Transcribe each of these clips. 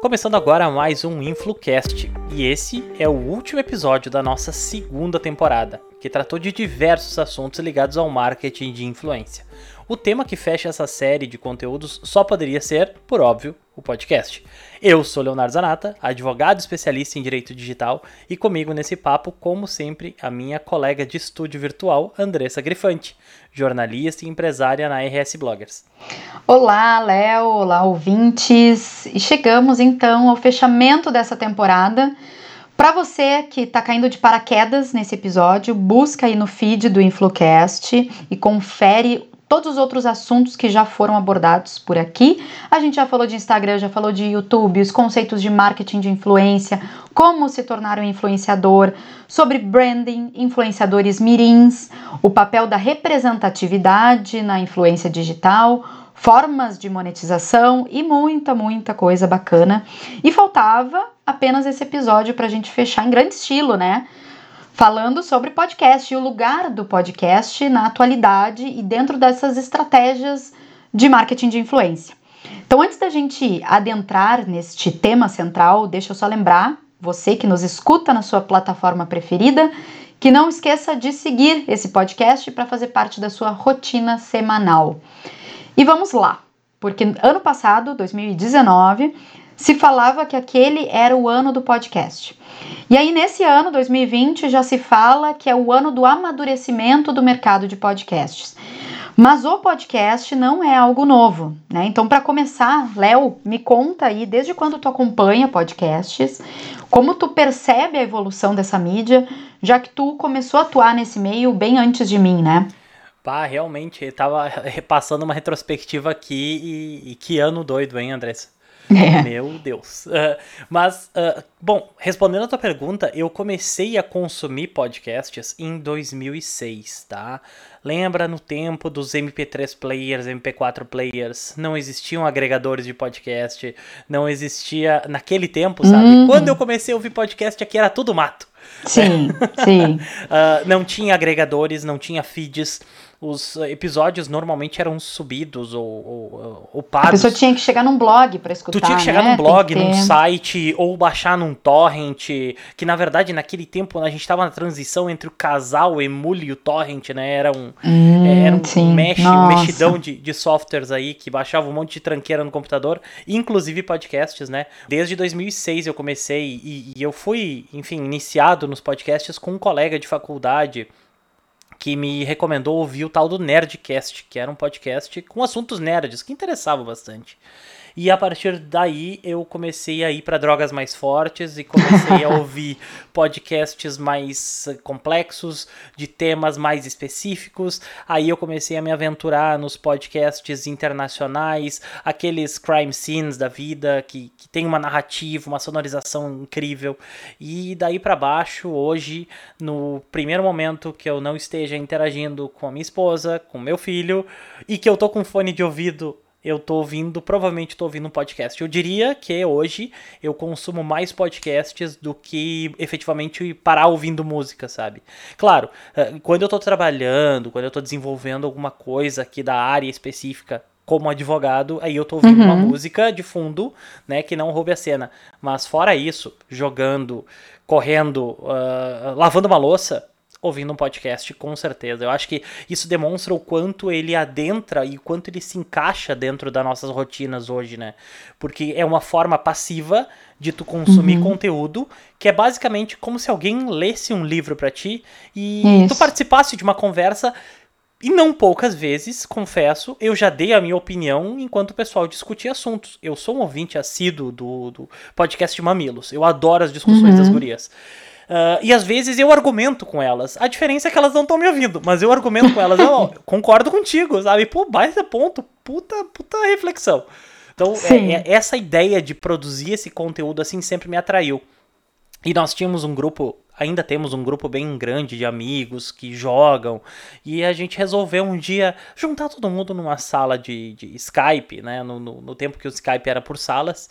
Começando agora mais um InfluCast, e esse é o último episódio da nossa segunda temporada, que tratou de diversos assuntos ligados ao marketing de influência. O tema que fecha essa série de conteúdos só poderia ser, por óbvio, o podcast. Eu sou Leonardo Zanata, advogado especialista em direito digital, e comigo nesse papo, como sempre, a minha colega de estúdio virtual, Andressa Grifante, jornalista e empresária na RS Bloggers. Olá, Léo, olá, ouvintes, e chegamos então ao fechamento dessa temporada. Para você que está caindo de paraquedas nesse episódio, busca aí no feed do InfluCast e confere todos os outros assuntos que já foram abordados por aqui. A gente já falou de Instagram, já falou de YouTube, os conceitos de marketing de influência, como se tornar um influenciador, sobre branding, influenciadores mirins, o papel da representatividade na influência digital, formas de monetização e muita, muita coisa bacana. E faltava apenas esse episódio para a gente fechar em grande estilo, né? Falando sobre podcast e o lugar do podcast na atualidade e dentro dessas estratégias de marketing de influência. Então, antes da gente adentrar neste tema central, deixa eu só lembrar você que nos escuta na sua plataforma preferida que não esqueça de seguir esse podcast para fazer parte da sua rotina semanal. E vamos lá, porque ano passado, 2019, se falava que aquele era o ano do podcast. E aí, nesse ano, 2020, já se fala que é o ano do amadurecimento do mercado de podcasts. Mas o podcast não é algo novo, né? Então, para começar, Léo, me conta aí, desde quando tu acompanha podcasts, como tu percebe a evolução dessa mídia, já que tu começou a atuar nesse meio bem antes de mim, né? Pá, realmente, estava repassando uma retrospectiva aqui e, e que ano doido, hein, Andressa? É. Meu Deus. Uh, mas, uh, bom, respondendo a tua pergunta, eu comecei a consumir podcasts em 2006, tá? Lembra no tempo dos MP3 players, MP4 players, não existiam agregadores de podcast, não existia naquele tempo, sabe? Uhum. Quando eu comecei a ouvir podcast aqui era tudo mato. Sim, sim. uh, não tinha agregadores, não tinha feeds os episódios normalmente eram subidos ou, ou, ou A pessoa tinha que chegar num blog para escutar. Tu tinha que chegar né? num blog, num site, ou baixar num torrent. Que na verdade, naquele tempo, a gente estava na transição entre o casal, o Emule e o torrent, né? Era um, hum, era um, sim. mesh, um mexidão de, de softwares aí que baixava um monte de tranqueira no computador, inclusive podcasts, né? Desde 2006 eu comecei e, e eu fui, enfim, iniciado nos podcasts com um colega de faculdade que me recomendou ouvir o tal do Nerdcast, que era um podcast com assuntos nerds que interessavam bastante. E a partir daí eu comecei a ir para drogas mais fortes e comecei a ouvir podcasts mais complexos, de temas mais específicos. Aí eu comecei a me aventurar nos podcasts internacionais, aqueles crime scenes da vida que, que tem uma narrativa, uma sonorização incrível. E daí para baixo, hoje, no primeiro momento que eu não esteja interagindo com a minha esposa, com meu filho e que eu tô com fone de ouvido eu tô ouvindo, provavelmente tô ouvindo um podcast. Eu diria que hoje eu consumo mais podcasts do que efetivamente parar ouvindo música, sabe? Claro, eh, quando eu tô trabalhando, quando eu tô desenvolvendo alguma coisa aqui da área específica, como advogado, aí eu tô ouvindo uhum. uma música de fundo, né, que não roube a cena. Mas fora isso, jogando, correndo, uh, lavando uma louça, ouvindo um podcast, com certeza. Eu acho que isso demonstra o quanto ele adentra e o quanto ele se encaixa dentro das nossas rotinas hoje, né? Porque é uma forma passiva de tu consumir uhum. conteúdo, que é basicamente como se alguém lesse um livro para ti e isso. tu participasse de uma conversa e não poucas vezes, confesso, eu já dei a minha opinião enquanto o pessoal discutia assuntos. Eu sou um ouvinte assíduo do, do podcast Mamilos. Eu adoro as discussões uhum. das gurias. Uh, e às vezes eu argumento com elas. A diferença é que elas não estão me ouvindo, mas eu argumento com elas. Eu concordo contigo, sabe? Pô, baita ponto. Puta, puta reflexão. Então, é, é, essa ideia de produzir esse conteúdo assim sempre me atraiu. E nós tínhamos um grupo, ainda temos um grupo bem grande de amigos que jogam. E a gente resolveu um dia juntar todo mundo numa sala de, de Skype, né? No, no, no tempo que o Skype era por salas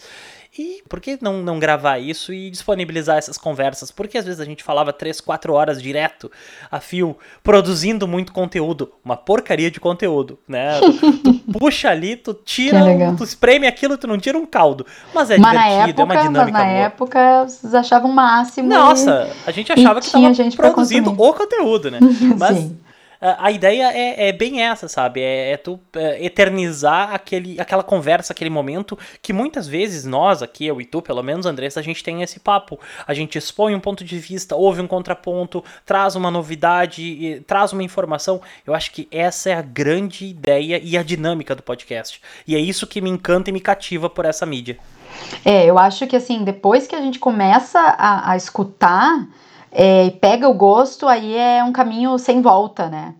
E por que não, não gravar isso e disponibilizar essas conversas? Porque às vezes a gente falava 3, 4 horas direto a fio, produzindo muito conteúdo. Uma porcaria de conteúdo, né? tu, puxa ali, tu tira, tu espreme aquilo, tu não tira um caldo. Mas é mas divertido, época, é uma dinâmica mas na boa. época, vocês achavam o máximo. Nossa, a gente achava que tava produzindo o conteúdo, né? Mas Sim a ideia é, é, bem essa, sabe? É, é tu é, eternizar aquele, aquela conversa, aquele momento que muitas vezes nós aqui, eu e tu, pelo menos, Andressa, a gente tem esse papo. A gente expõe um ponto de vista, ouve um contraponto, traz uma novidade, traz uma informação. Eu acho que essa é a grande ideia e a dinâmica do podcast. E é isso que me encanta e me cativa por essa mídia. É, eu acho que assim, depois que a gente começa a, a escutar é, pega o gosto, aí é um caminho sem volta, né?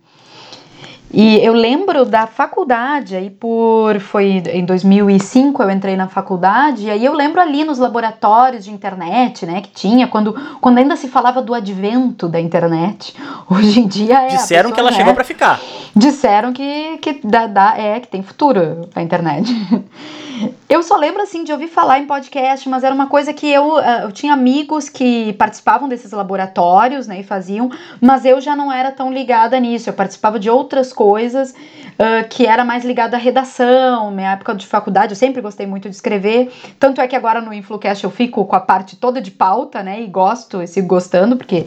E eu lembro da faculdade, aí por foi em 2005 eu entrei na faculdade, e aí eu lembro ali nos laboratórios de internet, né, que tinha quando, quando ainda se falava do advento da internet. Hoje em dia é Disseram pessoa, que ela né, chegou para ficar. Disseram que que dá, dá, é que tem futuro a internet. Eu só lembro assim de ouvir falar em podcast, mas era uma coisa que eu, eh, eu tinha amigos que participavam desses laboratórios, né, e faziam, mas eu já não era tão ligada nisso. Eu participava de outras coisas uh, que era mais ligada à redação, minha época de faculdade, eu sempre gostei muito de escrever. Tanto é que agora no Influcast eu fico com a parte toda de pauta, né, e gosto, e sigo gostando, porque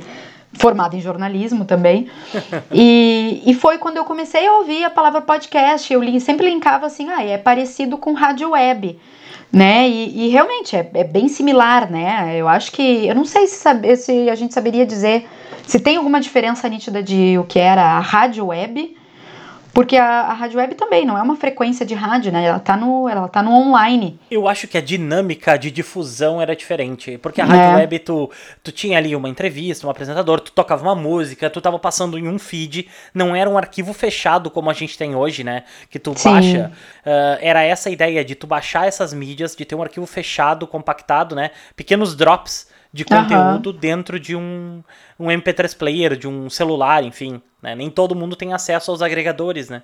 formada em jornalismo também. e, e foi quando eu comecei a ouvir a palavra podcast. Eu li, sempre linkava assim, ah, é parecido com rádio web. Né? E, e realmente é, é, bem similar, né? Eu acho que. Eu não sei se, se a gente saberia dizer se tem alguma diferença nítida de o que era a rádio web porque a, a rádio web também não é uma frequência de rádio, né? Ela tá no, ela tá no online. Eu acho que a dinâmica de difusão era diferente. Porque a rádio é. web, tu, tu tinha ali uma entrevista, um apresentador, tu tocava uma música, tu tava passando em um feed, não era um arquivo fechado como a gente tem hoje, né? Que tu Sim. baixa. Uh, era essa a ideia de tu baixar essas mídias, de ter um arquivo fechado, compactado, né? Pequenos drops de conteúdo uhum. dentro de um, um MP3 player, de um celular, enfim. Né? Nem todo mundo tem acesso aos agregadores, né?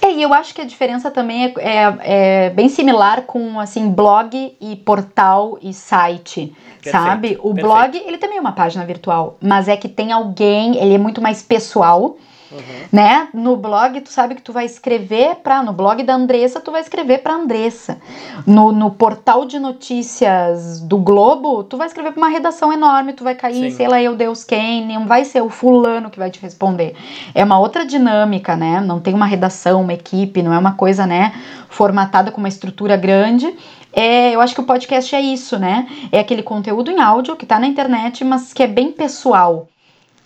É, e eu acho que a diferença também é, é, é bem similar com assim blog e portal e site, perfeito, sabe? O perfeito. blog ele também é uma página virtual, mas é que tem alguém, ele é muito mais pessoal Uhum. Né? No blog, tu sabe que tu vai escrever para. No blog da Andressa, tu vai escrever para Andressa. No, no portal de notícias do Globo, tu vai escrever para uma redação enorme, tu vai cair, Sim. sei lá, eu Deus quem, não vai ser o fulano que vai te responder. É uma outra dinâmica, né? Não tem uma redação, uma equipe, não é uma coisa, né, formatada com uma estrutura grande. É, eu acho que o podcast é isso, né? É aquele conteúdo em áudio que tá na internet, mas que é bem pessoal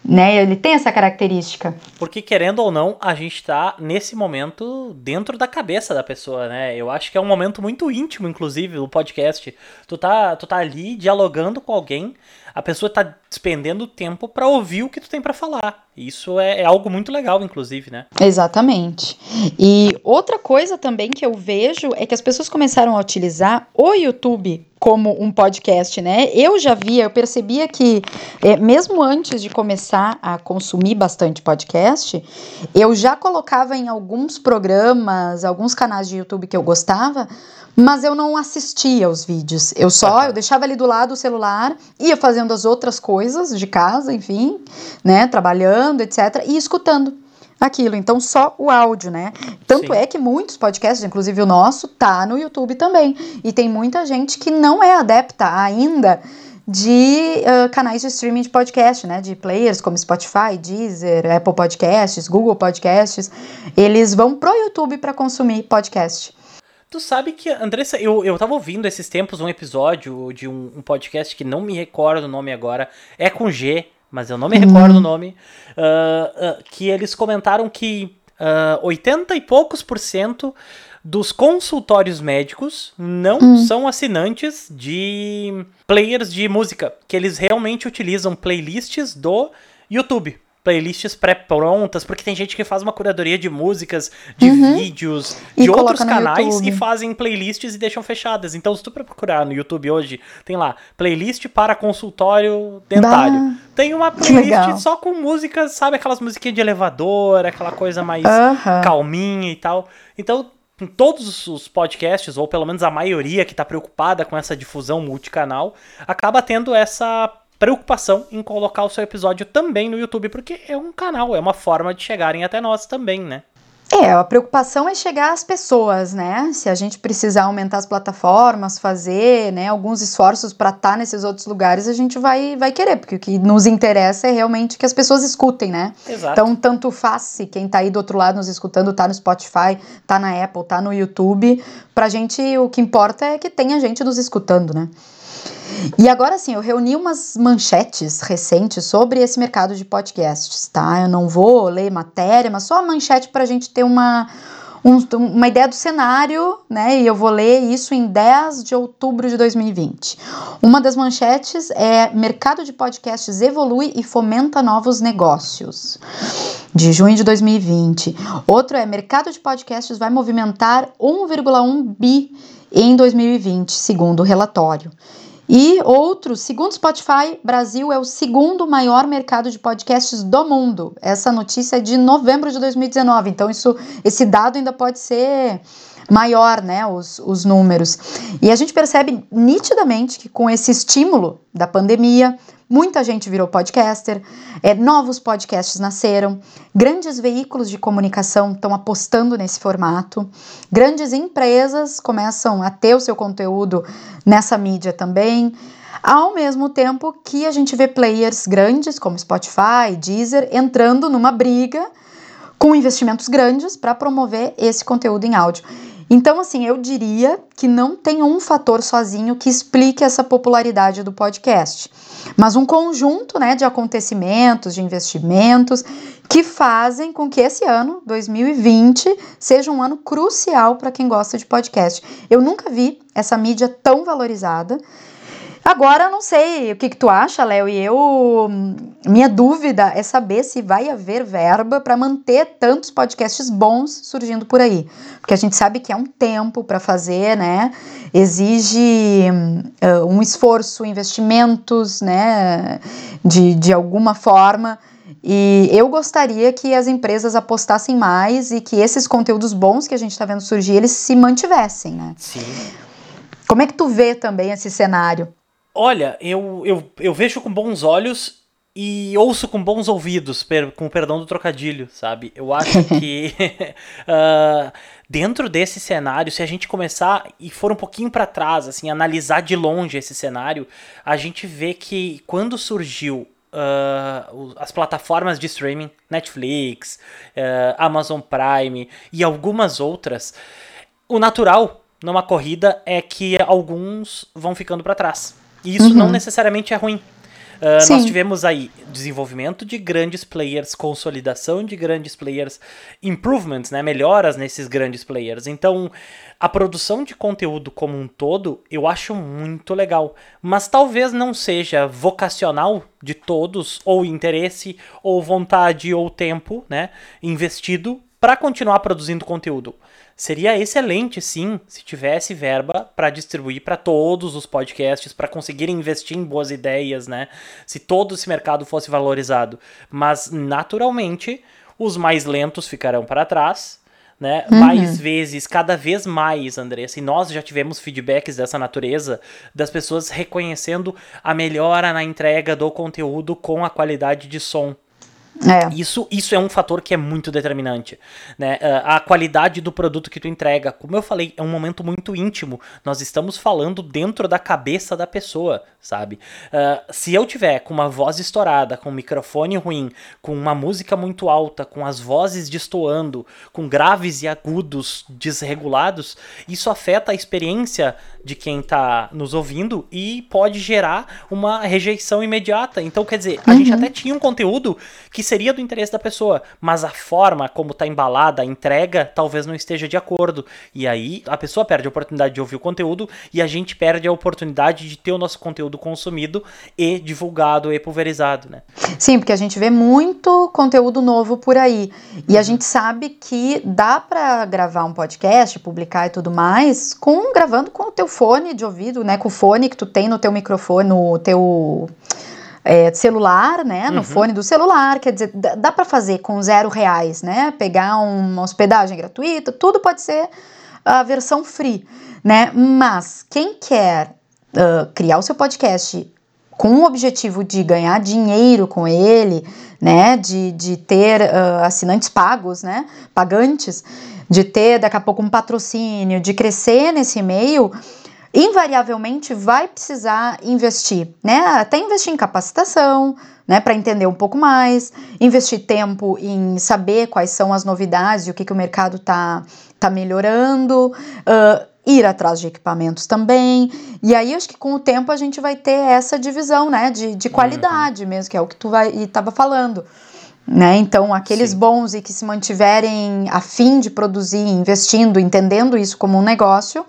né? Ele tem essa característica. Porque querendo ou não, a gente tá nesse momento dentro da cabeça da pessoa, né? Eu acho que é um momento muito íntimo, inclusive, o podcast. Tu tá, tu tá ali dialogando com alguém, a pessoa tá despendendo tempo para ouvir o que tu tem para falar. Isso é, é, algo muito legal, inclusive, né? Exatamente. E outra coisa também que eu vejo é que as pessoas começaram a utilizar o YouTube como um podcast, né? Eu já via, eu percebia que é, mesmo antes de começar a consumir bastante podcast, eu já colocava em alguns programas, alguns canais de YouTube que eu gostava, mas eu não assistia os vídeos. Eu só, eu deixava ali do lado o celular, ia fazendo as outras coisas de casa, enfim, né, trabalhando, etc, e escutando aquilo. Então, só o áudio, né? Tanto Sim. é que muitos podcasts, inclusive o nosso, tá no YouTube também. E tem muita gente que não é adepta ainda de uh, canais de streaming de podcast, né? De players como Spotify, Deezer, Apple Podcasts, Google Podcasts. Eles vão pro YouTube para consumir podcast. Tu sabe que, Andressa, eu, eu tava ouvindo esses tempos um episódio de um, um podcast que não me recordo o nome agora, é com G, mas eu não me recordo o nome, uh, uh, que eles comentaram que uh, 80 e poucos por cento dos consultórios médicos não hum. são assinantes de players de música, que eles realmente utilizam playlists do YouTube playlists pré-prontas, porque tem gente que faz uma curadoria de músicas, de uhum. vídeos, e de outros canais e fazem playlists e deixam fechadas. Então, se tu procurar no YouTube hoje, tem lá playlist para consultório dentário. Tem uma playlist só com músicas, sabe, aquelas musiquinhas de elevador, aquela coisa mais uhum. calminha e tal. Então, todos os podcasts, ou pelo menos a maioria que está preocupada com essa difusão multicanal, acaba tendo essa preocupação em colocar o seu episódio também no YouTube, porque é um canal, é uma forma de chegarem até nós também, né? É, a preocupação é chegar às pessoas, né? Se a gente precisar aumentar as plataformas, fazer, né, alguns esforços para estar tá nesses outros lugares, a gente vai, vai querer, porque o que nos interessa é realmente que as pessoas escutem, né? Exato. Então, tanto faz se quem tá aí do outro lado nos escutando tá no Spotify, tá na Apple, tá no YouTube, pra gente o que importa é que tenha gente nos escutando, né? E agora sim, eu reuni umas manchetes recentes sobre esse mercado de podcasts, tá? Eu não vou ler matéria, mas só a manchete para a gente ter uma, um, uma ideia do cenário, né? E eu vou ler isso em 10 de outubro de 2020. Uma das manchetes é: Mercado de podcasts evolui e fomenta novos negócios. De junho de 2020. Outro é: Mercado de podcasts vai movimentar 1,1 bi em 2020, segundo o relatório. E outro, segundo Spotify, Brasil é o segundo maior mercado de podcasts do mundo. Essa notícia é de novembro de 2019, então isso, esse dado ainda pode ser maior, né, os, os números. E a gente percebe nitidamente que com esse estímulo da pandemia, Muita gente virou podcaster, é, novos podcasts nasceram, grandes veículos de comunicação estão apostando nesse formato, grandes empresas começam a ter o seu conteúdo nessa mídia também. Ao mesmo tempo que a gente vê players grandes como Spotify, Deezer entrando numa briga com investimentos grandes para promover esse conteúdo em áudio. Então, assim, eu diria que não tem um fator sozinho que explique essa popularidade do podcast, mas um conjunto né, de acontecimentos, de investimentos que fazem com que esse ano, 2020, seja um ano crucial para quem gosta de podcast. Eu nunca vi essa mídia tão valorizada Agora, não sei o que, que tu acha, Léo, e eu. Minha dúvida é saber se vai haver verba para manter tantos podcasts bons surgindo por aí. Porque a gente sabe que é um tempo para fazer, né? Exige uh, um esforço, investimentos, né? De, de alguma forma. E eu gostaria que as empresas apostassem mais e que esses conteúdos bons que a gente está vendo surgir, eles se mantivessem, né? Sim. Como é que tu vê também esse cenário? Olha, eu, eu, eu vejo com bons olhos e ouço com bons ouvidos, per, com perdão do trocadilho, sabe? Eu acho que uh, dentro desse cenário, se a gente começar e for um pouquinho para trás, assim, analisar de longe esse cenário, a gente vê que quando surgiu Uh, as plataformas de streaming, Netflix, uh, Amazon Prime e algumas outras, o natural numa corrida é que alguns vão ficando para trás. E isso uhum. não necessariamente é ruim. Uh, nós tivemos aí desenvolvimento de grandes players, consolidação de grandes players, improvements, né, melhoras nesses grandes players. Então, a produção de conteúdo como um todo, eu acho muito legal, mas talvez não seja vocacional de todos, ou interesse, ou vontade, ou tempo, né, investido para continuar produzindo conteúdo. Seria excelente, sim, se tivesse verba para distribuir para todos os podcasts, para conseguirem investir em boas ideias, né? Se todo esse mercado fosse valorizado. Mas, naturalmente, os mais lentos ficarão para trás, né? Uhum. Mais vezes, cada vez mais, Andressa, e nós já tivemos feedbacks dessa natureza, das pessoas reconhecendo a melhora na entrega do conteúdo com a qualidade de som. É. Isso, isso é um fator que é muito determinante. Né? Ah, a qualidade do produto que tu entrega. Como eu falei, é um momento muito íntimo. Nós estamos falando dentro da cabeça da pessoa, sabe? Uh, se eu tiver com uma voz estourada, com um microfone ruim, com uma música muito alta, com as vozes destoando, com graves e agudos desregulados, isso afeta a experiência de quem está nos ouvindo e pode gerar uma rejeição imediata. Então, quer dizer, a uhum. gente até tinha um conteúdo que seria do interesse da pessoa, mas a forma como está embalada, a entrega, talvez não esteja de acordo. E aí a pessoa perde a oportunidade de ouvir o conteúdo e a gente perde a oportunidade de ter o nosso conteúdo consumido e divulgado e pulverizado, né? Sim, porque a gente vê muito conteúdo novo por aí. E a gente sabe que dá para gravar um podcast, publicar e tudo mais, com gravando com o teu fone de ouvido, né, com o fone que tu tem no teu microfone, no teu é, celular, né? No uhum. fone do celular, quer dizer, dá, dá para fazer com zero reais, né? Pegar uma hospedagem gratuita, tudo pode ser a versão free, né? Mas quem quer uh, criar o seu podcast com o objetivo de ganhar dinheiro com ele, né? De, de ter uh, assinantes pagos, né? Pagantes, de ter daqui a pouco um patrocínio, de crescer nesse meio invariavelmente vai precisar investir, né? Até investir em capacitação, né, para entender um pouco mais, investir tempo em saber quais são as novidades e o que, que o mercado está tá melhorando, uh, ir atrás de equipamentos também. E aí acho que com o tempo a gente vai ter essa divisão, né, de, de qualidade uhum. mesmo, que é o que tu vai estava falando. Né? Então, aqueles Sim. bons e que se mantiverem a fim de produzir, investindo, entendendo isso como um negócio,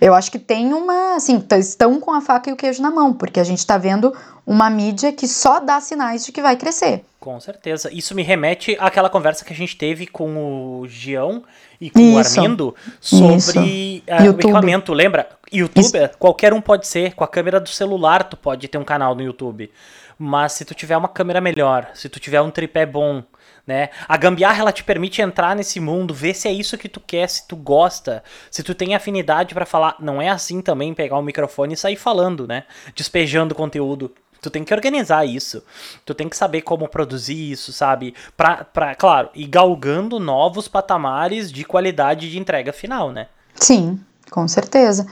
eu acho que tem uma, assim, estão com a faca e o queijo na mão, porque a gente está vendo uma mídia que só dá sinais de que vai crescer. Com certeza. Isso me remete àquela conversa que a gente teve com o Gião e com Isso. o Armindo sobre uh, o equipamento, lembra? Youtuber, Isso. qualquer um pode ser, com a câmera do celular tu pode ter um canal no YouTube. Mas se tu tiver uma câmera melhor, se tu tiver um tripé bom, né? A gambiarra ela te permite entrar nesse mundo, ver se é isso que tu quer, se tu gosta, se tu tem afinidade para falar. Não é assim também pegar o microfone e sair falando, né? Despejando conteúdo. Tu tem que organizar isso. Tu tem que saber como produzir isso, sabe? Pra, pra claro, e galgando novos patamares de qualidade de entrega final, né? Sim, com certeza.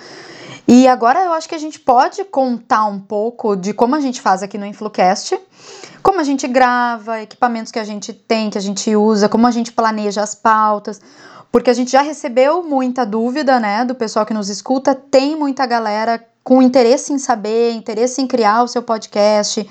E agora eu acho que a gente pode contar um pouco de como a gente faz aqui no InfluCast, como a gente grava, equipamentos que a gente tem, que a gente usa, como a gente planeja as pautas, porque a gente já recebeu muita dúvida, né, do pessoal que nos escuta, tem muita galera com interesse em saber, interesse em criar o seu podcast.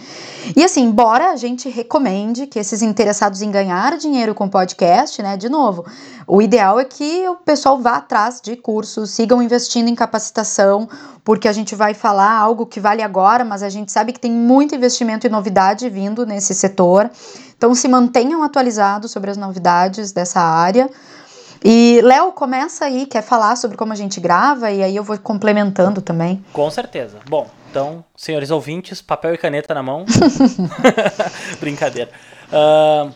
E assim, embora a gente recomende que esses interessados em ganhar dinheiro com podcast, né, de novo, o ideal é que o pessoal vá atrás de cursos, sigam investindo em capacitação, porque a gente vai falar algo que vale agora, mas a gente sabe que tem muito investimento e novidade vindo nesse setor. Então se mantenham atualizados sobre as novidades dessa área. E Léo, começa aí, quer falar sobre como a gente grava e aí eu vou complementando também. Com certeza. Bom, então, senhores ouvintes, papel e caneta na mão. Brincadeira. Uh,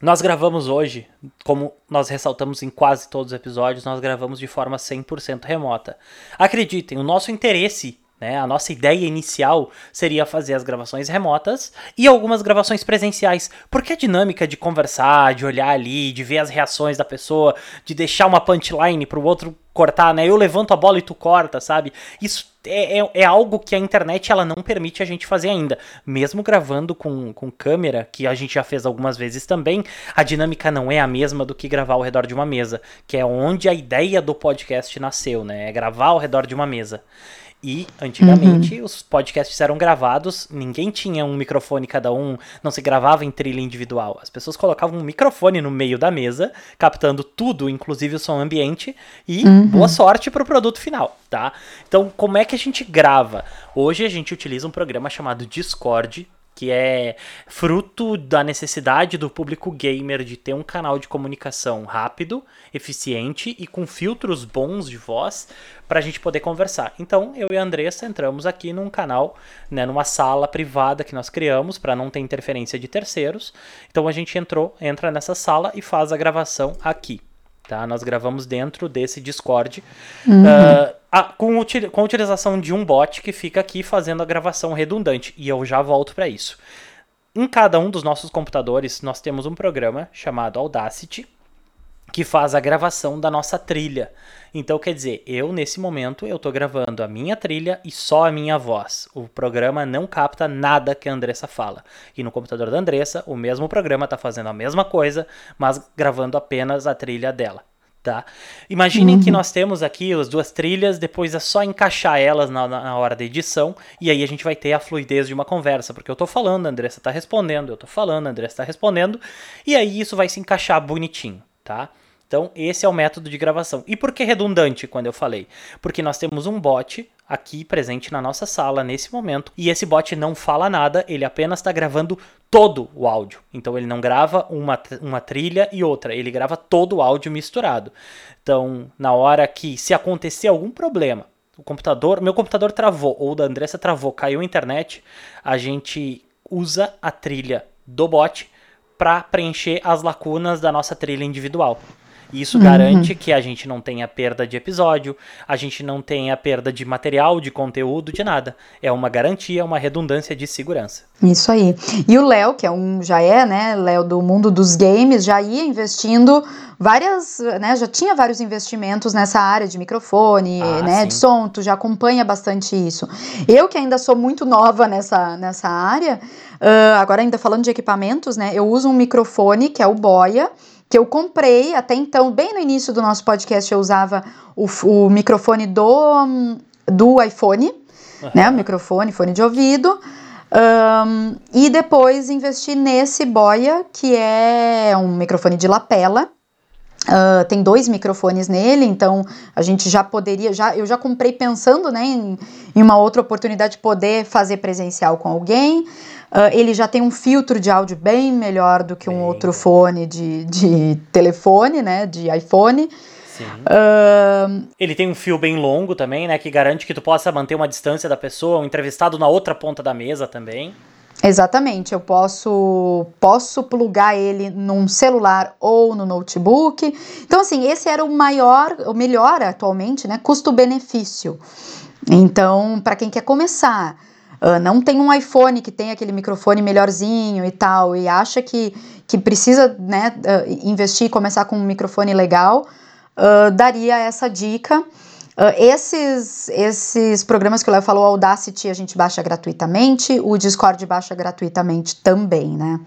nós gravamos hoje, como nós ressaltamos em quase todos os episódios, nós gravamos de forma 100% remota. Acreditem, o nosso interesse né? A nossa ideia inicial seria fazer as gravações remotas e algumas gravações presenciais, porque a dinâmica de conversar, de olhar ali, de ver as reações da pessoa, de deixar uma punchline para o outro cortar, né? Eu levanto a bola e tu corta, sabe? Isso é, é, é, algo que a internet ela não permite a gente fazer ainda. Mesmo gravando com, com câmera, que a gente já fez algumas vezes também, a dinâmica não é a mesma do que gravar ao redor de uma mesa, que é onde a ideia do podcast nasceu, né? É gravar ao redor de uma mesa. E antigamente uhum. os podcasts eram gravados, ninguém tinha um microfone cada um, não se gravava em trilha individual. As pessoas colocavam um microfone no meio da mesa, captando tudo, inclusive o som ambiente, e uhum. boa sorte para o produto final, tá? Então, como é que a gente grava? Hoje a gente utiliza um programa chamado Discord, que é fruto da necessidade do público gamer de ter um canal de comunicação rápido, eficiente e com filtros bons de voz para a gente poder conversar. Então, eu e a Andressa entramos aqui num canal, né, numa sala privada que nós criamos para não ter interferência de terceiros. Então, a gente entrou, entra nessa sala e faz a gravação aqui. Tá? Nós gravamos dentro desse Discord. Uhum. Uh, a, com, com a utilização de um bot que fica aqui fazendo a gravação redundante. E eu já volto para isso. Em cada um dos nossos computadores, nós temos um programa chamado Audacity, que faz a gravação da nossa trilha. Então, quer dizer, eu nesse momento eu estou gravando a minha trilha e só a minha voz. O programa não capta nada que a Andressa fala. E no computador da Andressa, o mesmo programa está fazendo a mesma coisa, mas gravando apenas a trilha dela. Tá? Imaginem uhum. que nós temos aqui as duas trilhas, depois é só encaixar elas na, na, hora da edição, e aí a gente vai ter a fluidez de uma conversa, porque eu tô falando, a Andressa tá respondendo, eu tô falando, a Andressa tá respondendo, e aí isso vai se encaixar bonitinho, tá? Então, esse é o método de gravação. E por que redundante quando eu falei? Porque nós temos um bot aqui presente na nossa sala nesse momento e esse bot não fala nada, ele apenas está gravando todo o áudio. Então, ele não grava uma, uma trilha e outra, ele grava todo o áudio misturado. Então, na hora que se acontecer algum problema, o computador, meu computador travou ou da Andressa travou, caiu a internet, a gente usa a trilha do bot para preencher as lacunas da nossa trilha individual. E isso uhum. garante que a gente não tenha perda de episódio, a gente não tenha perda de material, de conteúdo, de nada. É uma garantia, uma redundância de segurança. Isso aí. E o Léo, que é um já é, né, Léo do mundo dos games, já ia investindo várias, né, já tinha vários investimentos nessa área de microfone, ah, né, sim. de som, tu já acompanha bastante isso. Eu que ainda sou muito nova nessa, nessa área, uh, agora ainda falando de equipamentos, né, eu uso um microfone que é o Boya, que eu comprei até então, bem no início do nosso podcast, eu usava o, o microfone do, do iPhone, uhum. né? O microfone, fone de ouvido. Um, e depois investi nesse Boya, que é um microfone de lapela. Uh, tem dois microfones nele, então a gente já poderia, já, eu já comprei pensando né, em, em uma outra oportunidade de poder fazer presencial com alguém. Uh, ele já tem um filtro de áudio bem melhor do que um outro fone de, de telefone, né? De iPhone. Ele tem um fio bem longo também, né? Que garante que tu possa manter uma distância da pessoa, um entrevistado na outra ponta da mesa também. Exatamente, eu posso posso plugar ele num celular ou no notebook. Então assim, esse era o maior, o melhor atualmente, né, custo-benefício. Então, para quem quer começar, Uh, não tem um iPhone que tem aquele microfone melhorzinho e tal, e acha que, que precisa né, uh, investir e começar com um microfone legal, uh, daria essa dica. esses, esses programas que o Léo falou, o Audacity a gente baixa gratuitamente, o Discord baixa gratuitamente também, né?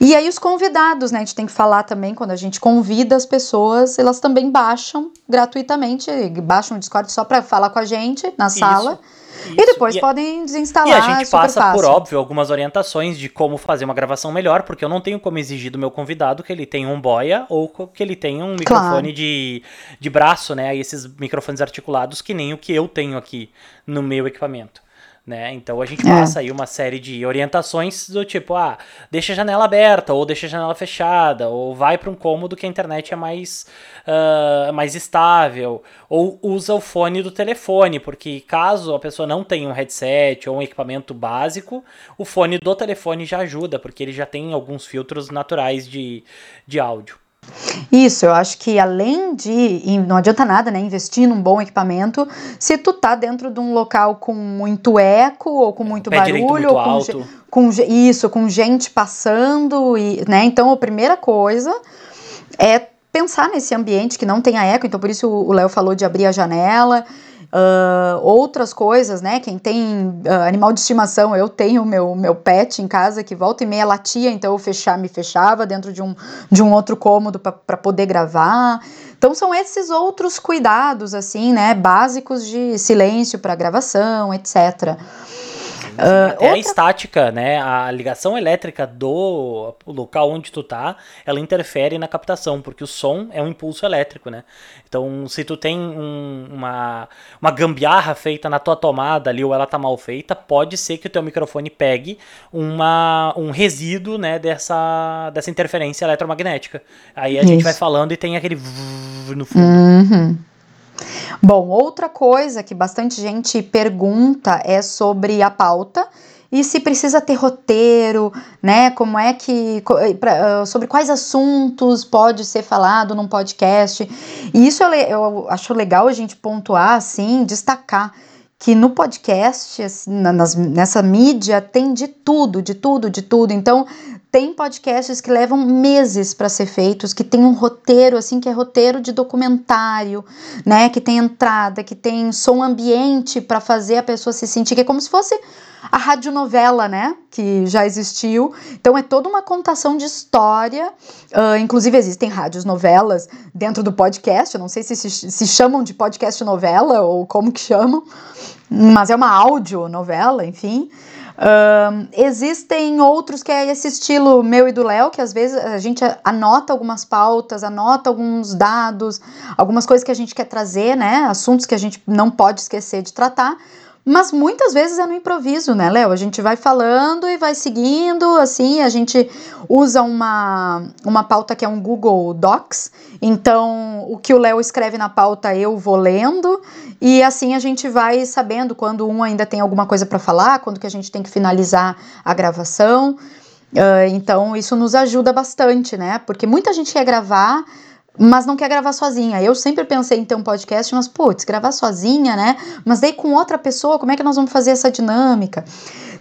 E aí os convidados, né? A gente tem que falar também quando a gente convida as pessoas, elas também baixam gratuitamente, baixam o Discord só para falar com a gente na Isso. sala. Isso. E depois e podem desinstalar. E a gente passa fácil. por óbvio algumas orientações de como fazer uma gravação melhor, porque eu não tenho como exigir do meu convidado que ele tenha um boia ou que ele tenha um microfone claro. de, de braço, né? Esses microfones articulados que nem o que eu tenho aqui no meu equipamento. Né? Então a gente é. passa é. aí uma série de orientações do tipo, ah, deixa a janela aberta, ou deixa a janela fechada, ou vai para um cômodo que a internet é mais, uh, mais estável, ou usa o fone do telefone, porque caso a pessoa não tenha um headset ou um equipamento básico, o fone do telefone já ajuda, porque ele já tem alguns filtros naturais de, de áudio. Isso, eu acho que além de. Não adianta nada, né? Investir num bom equipamento se tu tá dentro de um local com muito eco ou com muito barulho. Muito ou com, alto. com isso, com gente passando. E, né? Então a primeira coisa é pensar nesse ambiente que não tenha eco. Então, por isso o Léo falou de abrir a janela. Uh, outras coisas, né? Quem tem uh, animal de estimação, eu tenho meu, meu pet em casa que volta e meia latia, então eu fechar, me fechava dentro de um, de um outro cômodo para poder gravar. Então são esses outros cuidados, assim, né? Básicos de silêncio para gravação, etc. Uh, Até outra... a estática, né? A ligação elétrica do local onde tu tá, ela interfere na captação, porque o som é um impulso elétrico, né? Então, se tu tem um, uma, uma gambiarra feita na tua tomada ali, ou ela tá mal feita, pode ser que o teu microfone pegue uma, um resíduo, né, dessa, dessa interferência eletromagnética. Aí a Isso. gente vai falando e tem aquele no fundo. Uhum. Bom, outra coisa que bastante gente pergunta é sobre a pauta e se precisa ter roteiro, né? Como é que. Pra, ah, sobre quais assuntos pode ser falado num podcast. E isso eu, eu acho legal a gente pontuar, assim, destacar que no podcast, assim, nas, nessa mídia, tem de tudo, de tudo, de tudo. Então, tem podcasts que levam meses para ser feitos, que tem um roteiro assim que é roteiro de documentário, né, que tem entrada, que tem som ambiente para fazer a pessoa se sentir que é como se fosse a radionovela, né, que já existiu. Então é toda uma contação de história. Uh, inclusive existem rádios novelas dentro do podcast. Eu não sei se, se se chamam de podcast novela ou como que chamam, mas é uma áudio novela, enfim. Uh, existem outros que é esse estilo meu e do Léo, que às vezes a gente anota algumas pautas, anota alguns dados, algumas coisas que a gente quer trazer, né? Assuntos que a gente não pode esquecer de tratar. Mas muitas vezes é no improviso, né, Léo? A gente vai falando e vai seguindo, assim, a gente usa uma, uma pauta que é um Google Docs, então o que o Léo escreve na pauta eu vou lendo, e assim a gente vai sabendo quando um ainda tem alguma coisa para falar, quando que a gente tem que finalizar a gravação. Uh, então isso nos ajuda bastante, né? Porque muita gente quer gravar, mas não quer gravar sozinha. Eu sempre pensei em ter um podcast, mas putz, gravar sozinha, né? Mas daí com outra pessoa, como é que nós vamos fazer essa dinâmica?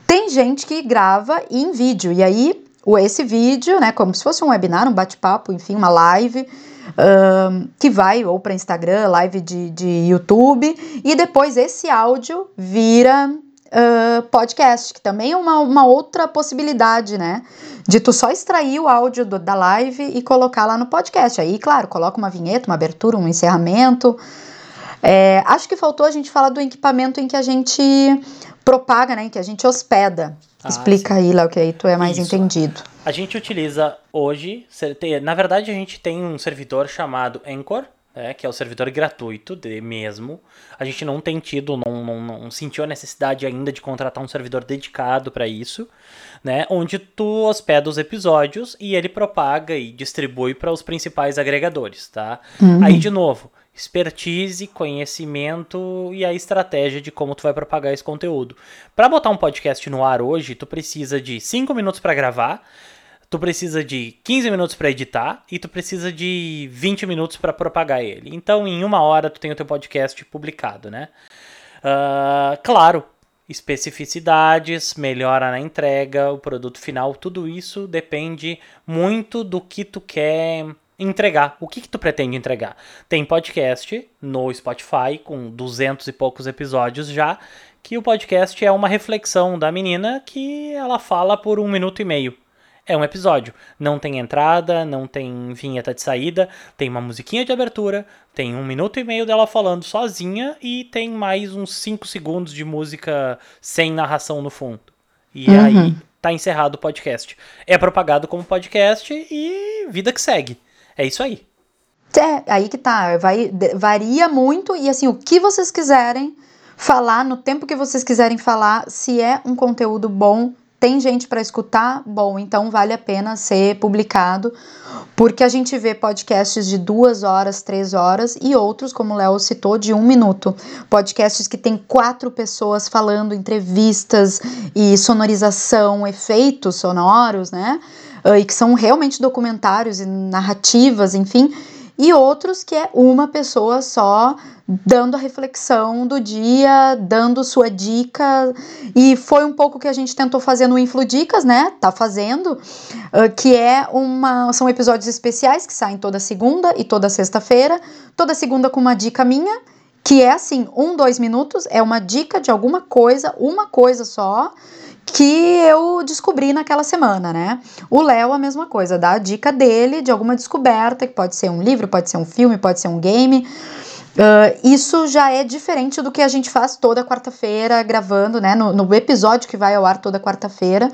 Tem gente que grava em vídeo, e aí esse vídeo, né, como se fosse um webinar, um bate-papo, enfim, uma live, uh, que vai ou para Instagram, live de, de YouTube, e depois esse áudio vira uh, podcast, que também é uma, uma outra possibilidade, né? De tu só extrair o áudio do, da live e colocar lá no podcast. Aí, claro, coloca uma vinheta, uma abertura, um encerramento. É, acho que faltou a gente falar do equipamento em que a gente propaga, né? Em que a gente hospeda. Ah, Explica sim. aí, Léo, que aí tu é mais Isso. entendido. A gente utiliza hoje, na verdade a gente tem um servidor chamado Anchor, é, que é o servidor gratuito de mesmo. A gente não tem tido, não, não, não sentiu a necessidade ainda de contratar um servidor dedicado para isso, né? Onde tu hospeda os episódios e ele propaga e distribui para os principais agregadores, tá? Uhum. Aí de novo, expertise, conhecimento e a estratégia de como tu vai propagar esse conteúdo. Para botar um podcast no ar hoje, tu precisa de 5 minutos para gravar, tu precisa de 15 minutos para editar e tu precisa de 20 minutos para propagar ele. Então, em uma hora tu tem o teu podcast publicado, né? Uh, claro, especificidades, melhora na entrega, o produto final, tudo isso depende muito do que tu quer entregar. O que, que tu pretende entregar? Tem podcast no Spotify com 200 e poucos episódios já, que o podcast é uma reflexão da menina que ela fala por um minuto e meio é um episódio. Não tem entrada, não tem vinheta de saída, tem uma musiquinha de abertura, tem um minuto e meio dela falando sozinha e tem mais uns 5 segundos de música sem narração no fundo. E uhum. aí tá encerrado o podcast. É propagado como podcast e vida que segue. É isso aí. É, aí que tá. Vai, varia muito e assim, o que vocês quiserem falar, no tempo que vocês quiserem falar, se é um conteúdo bom, tem gente para escutar? Bom, então vale a pena ser publicado, porque a gente vê podcasts de duas horas, três horas e outros, como o Léo citou, de um minuto. Podcasts que tem quatro pessoas falando, entrevistas e sonorização, efeitos sonoros, né? Ah, e que são realmente documentários e narrativas, enfim e outros que é uma pessoa só dando a reflexão do dia, dando sua dica, e foi um pouco que a gente tentou fazer no Influ Dicas, né? Tá fazendo, uh, que é uma são episódios especiais que saem toda segunda e toda sexta-feira, toda segunda com uma dica minha, que é assim, um, dois minutos, é uma dica de alguma coisa, uma coisa só, que eu descobri naquela semana, né? O Léo, a mesma coisa, dá a dica dele de alguma descoberta, que pode ser um livro, pode ser um filme, pode ser um game. Uh, isso já é diferente do que a gente faz toda quarta-feira gravando, né? No, no, episódio que vai ao ar toda quarta-feira,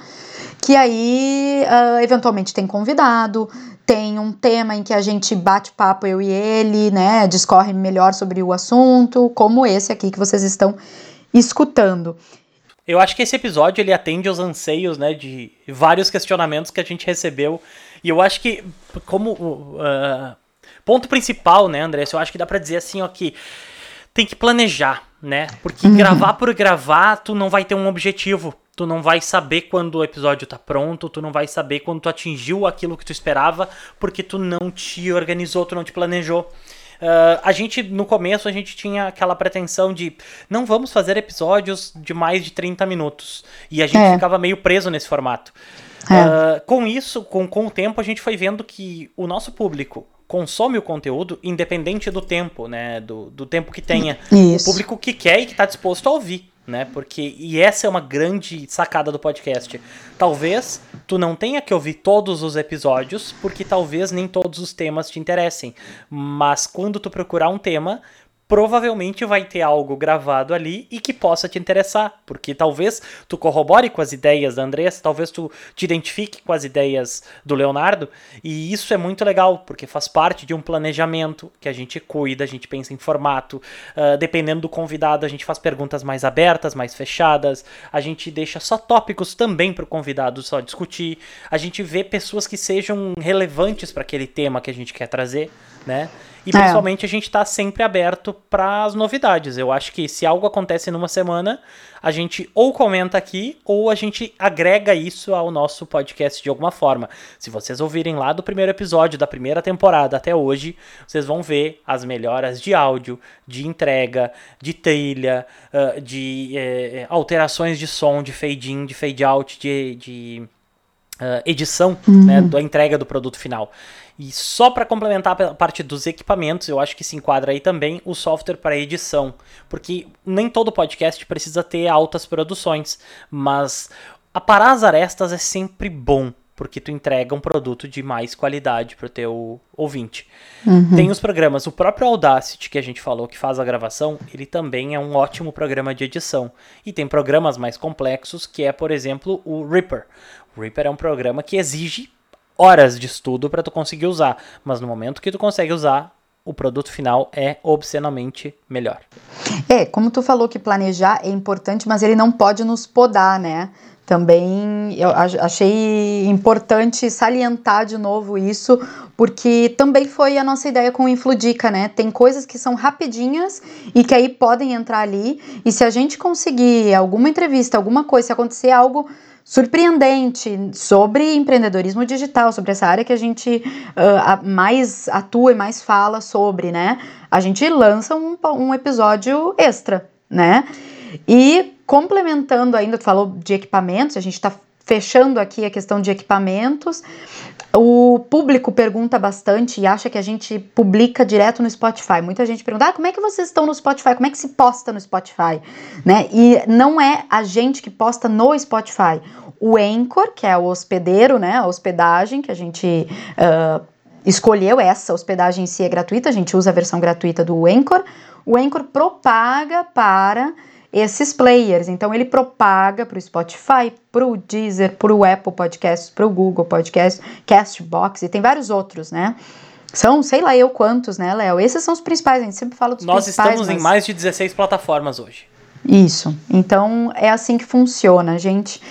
que aí uh, eventualmente tem convidado, tem um tema em que a gente bate papo, eu e ele, né? Discorre melhor sobre o assunto, como esse aqui que vocês estão escutando. Eu acho que esse episódio ele atende aos anseios, né, de vários questionamentos que a gente recebeu. E eu acho que, como uh, ponto principal, né, André, eu acho que dá para dizer assim, ó, que tem que planejar, né? Porque uhum. gravar por gravar, tu não vai ter um objetivo. Tu não vai saber quando o episódio tá pronto, tu não vai saber quando tu atingiu aquilo que tu esperava, porque tu não te organizou, tu não te planejou. Uh, a gente, no começo, a gente tinha aquela pretensão de não vamos fazer episódios de mais de 30 minutos. E a gente é. ficava meio preso nesse formato. É. Uh, com isso, com, com o tempo, a gente foi vendo que o nosso público consome o conteúdo independente do tempo, né? Do, do tempo que tenha. Isso. O público que quer e que está disposto a ouvir né? Porque e essa é uma grande sacada do podcast. Talvez tu não tenha que ouvir todos os episódios, porque talvez nem todos os temas te interessem. Mas quando tu procurar um tema, provavelmente vai ter algo gravado ali e que possa te interessar, porque talvez tu corrobore com as ideias da Andressa, talvez tu te identifique com as ideias do Leonardo, e isso é muito legal, porque faz parte de um planejamento que a gente cuida, a gente pensa em formato, uh, dependendo do convidado, a gente faz perguntas mais abertas, mais fechadas, a gente deixa só tópicos também para o convidado só discutir, a gente vê pessoas que sejam relevantes para aquele tema que a gente quer trazer, né? E é. principalmente a gente está sempre aberto para as novidades. Eu acho que se algo acontece numa semana, a gente ou comenta aqui ou a gente agrega isso ao nosso podcast de alguma forma. Se vocês ouvirem lá do primeiro episódio da primeira temporada até hoje, vocês vão ver as melhoras de áudio, de entrega, de trilha, de eh, alterações de som, de fade in, de fade out, de, de uh, edição uhum. né, da entrega do produto final. E só para complementar a parte dos equipamentos, eu acho que se enquadra aí também o software para edição, porque nem todo podcast precisa ter altas produções, mas aparar as arestas é sempre bom, porque tu entrega um produto de mais qualidade para o teu ouvinte. Uhum. Tem os programas, o próprio Audacity que a gente falou que faz a gravação, ele também é um ótimo programa de edição. E tem programas mais complexos, que é, por exemplo, o Reaper. O Reaper é um programa que exige horas de estudo para tu conseguir usar, mas no momento que tu consegue usar, o produto final é obscenamente melhor. É, como tu falou que planejar é importante, mas ele não pode nos podar, né? Também eu achei importante salientar de novo isso, porque também foi a nossa ideia com o Infludica, né? Tem coisas que são rapidinhas e que aí podem entrar ali, e se a gente conseguir alguma entrevista, alguma coisa, se acontecer algo surpreendente sobre empreendedorismo digital, sobre essa área que a gente uh, mais atua e mais fala sobre, né? A gente lança um, um episódio extra, né? E complementando ainda, tu falou de equipamentos, a gente está fechando aqui a questão de equipamentos. O público pergunta bastante e acha que a gente publica direto no Spotify. Muita gente pergunta: ah, como é que vocês estão no Spotify? Como é que se posta no Spotify? Né? E não é a gente que posta no Spotify. O Anchor, que é o hospedeiro, né? A hospedagem que a gente uh, escolheu, essa hospedagem em si é gratuita, a gente usa a versão gratuita do Anchor. O Anchor propaga para esses players. Então ele propaga para o Spotify, para o Deezer, para o Apple Podcasts, para o Google Podcasts, Castbox e tem vários outros, né? São, sei lá eu quantos, né, Léo? Esses são os principais, a gente sempre fala dos Nós principais. Nós estamos mas... em mais de 16 plataformas hoje. Isso. Então é assim que funciona, gente.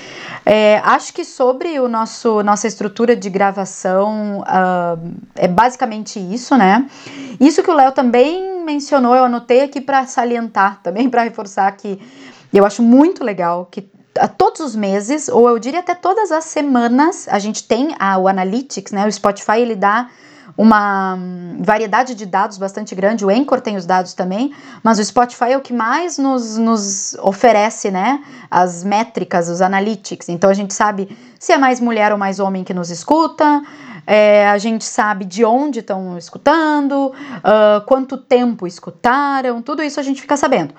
É, acho que sobre o nosso nossa estrutura de gravação uh, é basicamente isso, né? Isso que o Léo também mencionou, eu anotei aqui para salientar, também para reforçar que eu acho muito legal que a todos os meses, ou eu diria até todas as semanas, a gente tem a, o Analytics, né? O Spotify ele dá uma variedade de dados bastante grande, o Anchor tem os dados também, mas o Spotify é o que mais nos, nos oferece, né, as métricas, os analytics, então a gente sabe se é mais mulher ou mais homem que nos escuta, é, a gente sabe de onde estão escutando, uh, quanto tempo escutaram, tudo isso a gente fica sabendo.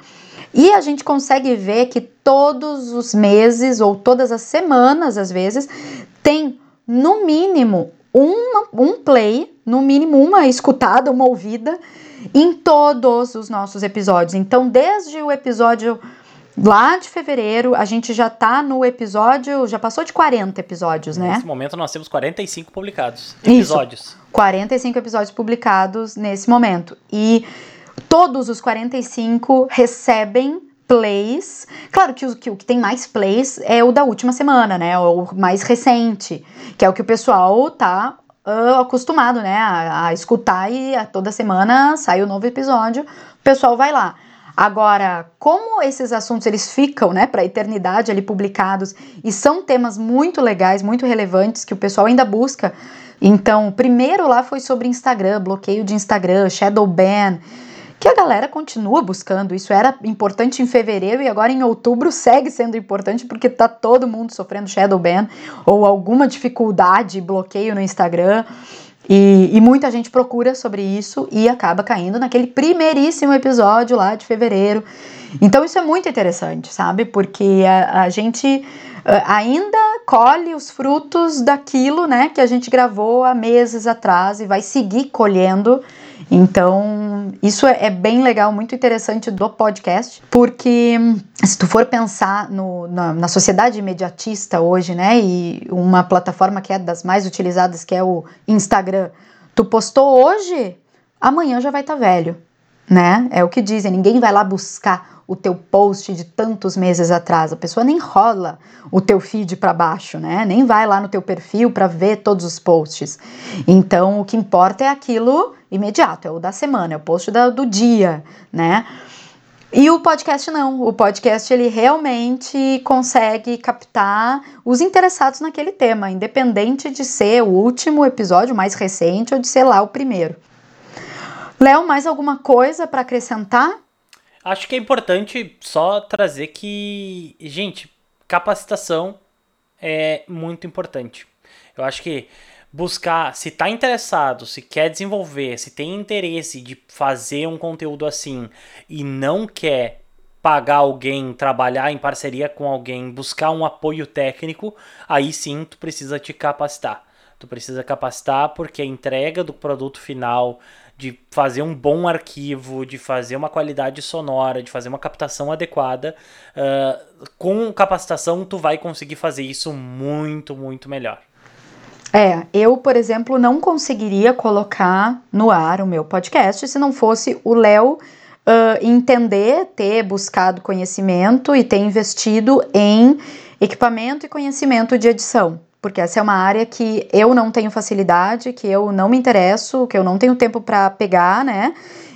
E a gente consegue ver que todos os meses ou todas as semanas, às vezes, tem no mínimo uma, um play, no mínimo uma escutada, uma ouvida em todos os nossos episódios. Então, desde o episódio lá de fevereiro, a gente já tá no episódio, já passou de 40 episódios, né? Nesse momento nós temos 45 publicados. Episódios. Isso, 45 episódios publicados nesse momento. E todos os 45 recebem plays. Claro que o, que o que tem mais plays é o da última semana, né? O mais recente, que é o que o pessoal tá uh, acostumado, né? A, a, escutar e a, toda semana sai um novo episódio, o pessoal vai lá. Agora, como esses assuntos eles ficam, né, para a eternidade ali publicados e são temas muito legais, muito relevantes que o pessoal ainda busca. Então, o primeiro lá foi sobre Instagram, bloqueio de Instagram, shadow ban, que a galera continua buscando. Isso era importante em fevereiro e agora em outubro segue sendo importante porque tá todo mundo sofrendo shadow ban ou alguma dificuldade, bloqueio no Instagram. E, e, muita gente procura sobre isso e acaba caindo naquele primeiríssimo episódio lá de fevereiro. Então isso é muito interessante, sabe? Porque a, a gente ainda colhe os frutos daquilo, né, que a gente gravou há meses atrás e vai seguir colhendo então, isso é, é, bem legal, muito interessante do podcast, porque se tu for pensar no, na, na, sociedade imediatista hoje, né, e uma plataforma que é das mais utilizadas, que é o Instagram, tu postou hoje, amanhã já vai estar tá velho, né? É o que dizem, ninguém vai lá buscar o teu post de tantos meses atrás. A pessoa nem rola o teu feed para baixo, né? Nem vai lá no teu perfil para ver todos os posts. Então, o que importa é aquilo imediato, é o da semana, é o post da, do dia, né? E o podcast não. O podcast ele realmente consegue captar os interessados naquele tema, independente de ser o último episódio, mais recente, ou de ser lá o primeiro. Léo, mais alguma coisa para acrescentar? Acho que é importante só trazer que, gente, capacitação é muito importante. Eu acho que buscar, se está interessado, se quer desenvolver, se tem interesse de fazer um conteúdo assim e não quer pagar alguém, trabalhar em parceria com alguém, buscar um apoio técnico, aí sim tu precisa te capacitar. Tu precisa capacitar porque a entrega do produto final, de fazer um bom arquivo, de fazer uma qualidade sonora, de fazer uma captação adequada, uh, com capacitação tu vai conseguir fazer isso muito, muito melhor. É, eu, por exemplo, não conseguiria colocar no ar o meu podcast se não fosse o Léo uh, entender, ter buscado conhecimento e ter investido em equipamento e conhecimento de edição. Porque essa é uma área que eu não tenho facilidade, que eu não me interesso, que eu não tenho tempo para pegar, né?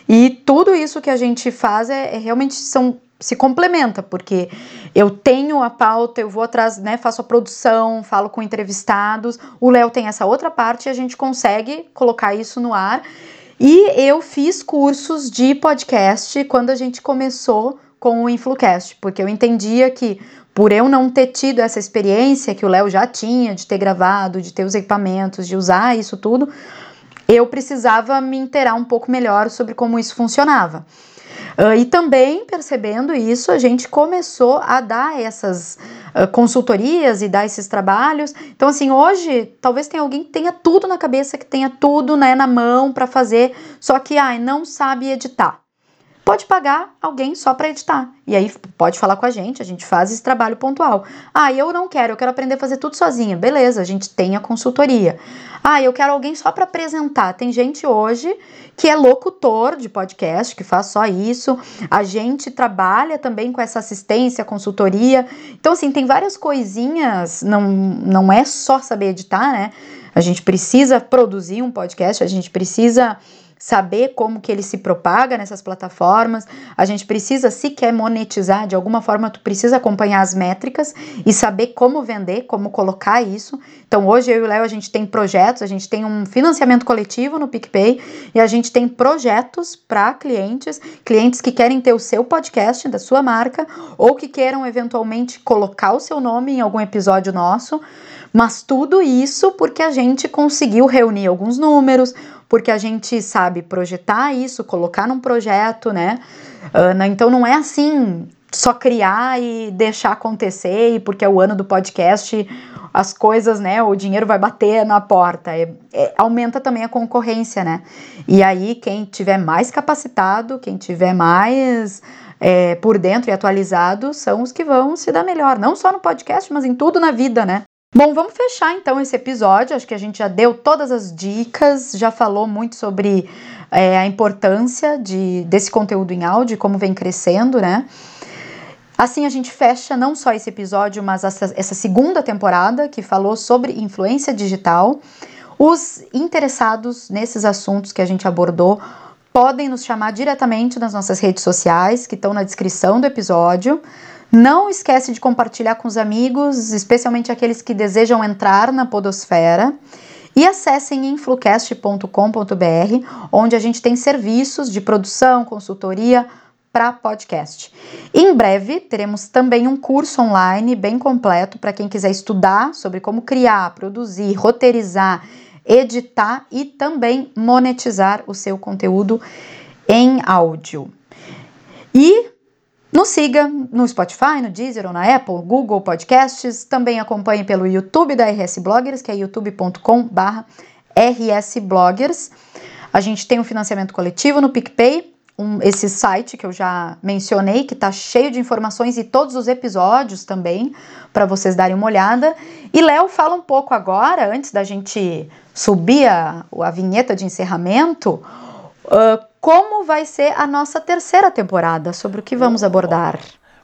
E tudo isso que a gente faz é, é realmente são se complementa, porque eu tenho a pauta, eu vou atrás, né, faço a produção, falo com entrevistados, o Léo tem essa outra parte e a gente consegue colocar isso no ar. E eu fiz cursos de podcast quando a gente começou com o Influcast, porque eu entendia que por eu não ter tido essa experiência que o Léo já tinha de ter gravado, de ter os equipamentos, de usar isso tudo, eu precisava me inteirar um pouco melhor sobre como isso funcionava. Uh, e também percebendo isso, a gente começou a dar essas uh, consultorias e dar esses trabalhos. Então, assim, hoje talvez tenha alguém que tenha tudo na cabeça, que tenha tudo né, na mão para fazer, só que ai, não sabe editar pode pagar alguém só para editar. E aí pode falar com a gente, a gente faz esse trabalho pontual. Ah, eu não quero, eu quero aprender a fazer tudo sozinha. Beleza, a gente tem a consultoria. Ah, eu quero alguém só para apresentar. Tem gente hoje que é locutor de podcast, que faz só isso. A gente trabalha também com essa assistência, consultoria. Então, assim, tem várias coisinhas, não, não é só saber editar, né? A gente precisa produzir um podcast, a gente precisa saber como que ele se propaga nessas plataformas. A gente precisa, se quer monetizar de alguma forma, tu precisa acompanhar as métricas e saber como vender, como colocar isso. Então, hoje eu e o Léo a gente tem projetos, a gente tem um financiamento coletivo no PicPay e a gente tem projetos para clientes, clientes que querem ter o seu podcast da sua marca ou que queiram eventualmente colocar o seu nome em algum episódio nosso. Mas tudo isso porque a gente conseguiu reunir alguns números, porque a gente sabe projetar isso, colocar num projeto, né? Uh, então não é assim só criar e deixar acontecer, e porque é o ano do podcast, as coisas, né? O dinheiro vai bater na porta. É, é, aumenta também a concorrência, né? E aí, quem tiver mais capacitado, quem tiver mais é, por dentro e atualizado, são os que vão se dar melhor. Não só no podcast, mas em tudo na vida, né? Bom, vamos fechar então esse episódio. Acho que a gente já deu todas as dicas, já falou muito sobre é, a importância de, desse conteúdo em áudio, como vem crescendo, né? Assim a gente fecha não só esse episódio, mas essa, essa segunda temporada que falou sobre influência digital. Os interessados nesses assuntos que a gente abordou podem nos chamar diretamente nas nossas redes sociais, que estão na descrição do episódio. Não esquece de compartilhar com os amigos, especialmente aqueles que desejam entrar na podosfera. E acessem influcast.com.br, onde a gente tem serviços de produção, consultoria para podcast. Em breve teremos também um curso online bem completo para quem quiser estudar sobre como criar, produzir, roteirizar, editar e também monetizar o seu conteúdo em áudio. E nos siga no Spotify, no Deezer ou na Apple, Google Podcasts. Também acompanhe pelo YouTube da RS Bloggers, que é youtube.com/barra rsbloggers. A gente tem um financiamento coletivo no PicPay, um, esse site que eu já mencionei, que está cheio de informações e todos os episódios também, para vocês darem uma olhada. E Léo fala um pouco agora, antes da gente subir a, a vinheta de encerramento, uh, como vai ser a nossa terceira temporada, sobre o que vamos abordar.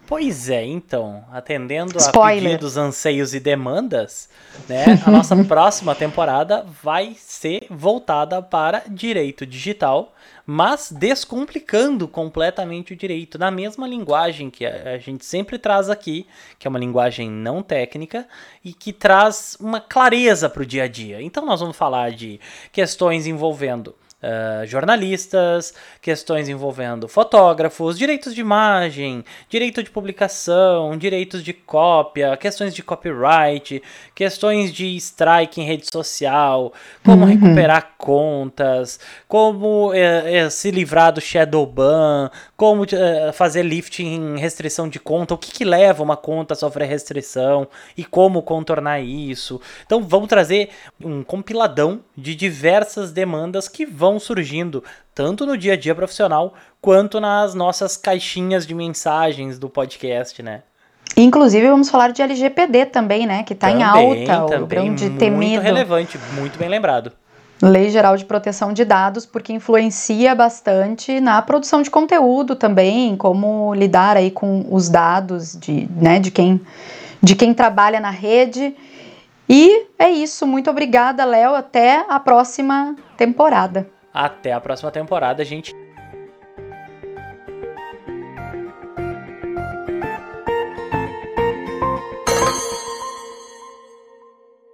Pois é, então, atendendo Spoiler. a pedidos, anseios e demandas, né, a nossa próxima temporada vai ser voltada para direito digital, mas descomplicando completamente o direito, na mesma linguagem que a gente sempre traz aqui, que é uma linguagem não técnica e que traz uma clareza para o dia a dia. Então, nós vamos falar de questões envolvendo uh, jornalistas, questões envolvendo fotógrafos, direitos de imagem, direito de publicação, direitos de cópia, questões de copyright, questões de strike em rede social, como uhum. recuperar contas, como uh, uh, se livrar do shadow ban, como fazer lifting em restrição de conta, o que, que leva uma conta a sofrer restrição e como contornar isso. Então vamos trazer um compiladão de diversas demandas que vão vão surgindo tanto no dia a dia profissional quanto nas nossas caixinhas de mensagens do podcast, né? Inclusive, vamos falar de LGPD também, né? Que está em alta, também, o grande temido. Muito relevante, muito bem lembrado. Lei Geral de Proteção de Dados, porque influencia bastante na produção de conteúdo também, como lidar aí com os dados de, né, de, quem, de quem trabalha na rede. E é isso, muito obrigada, Léo. Até a próxima temporada. Até a próxima temporada, gente.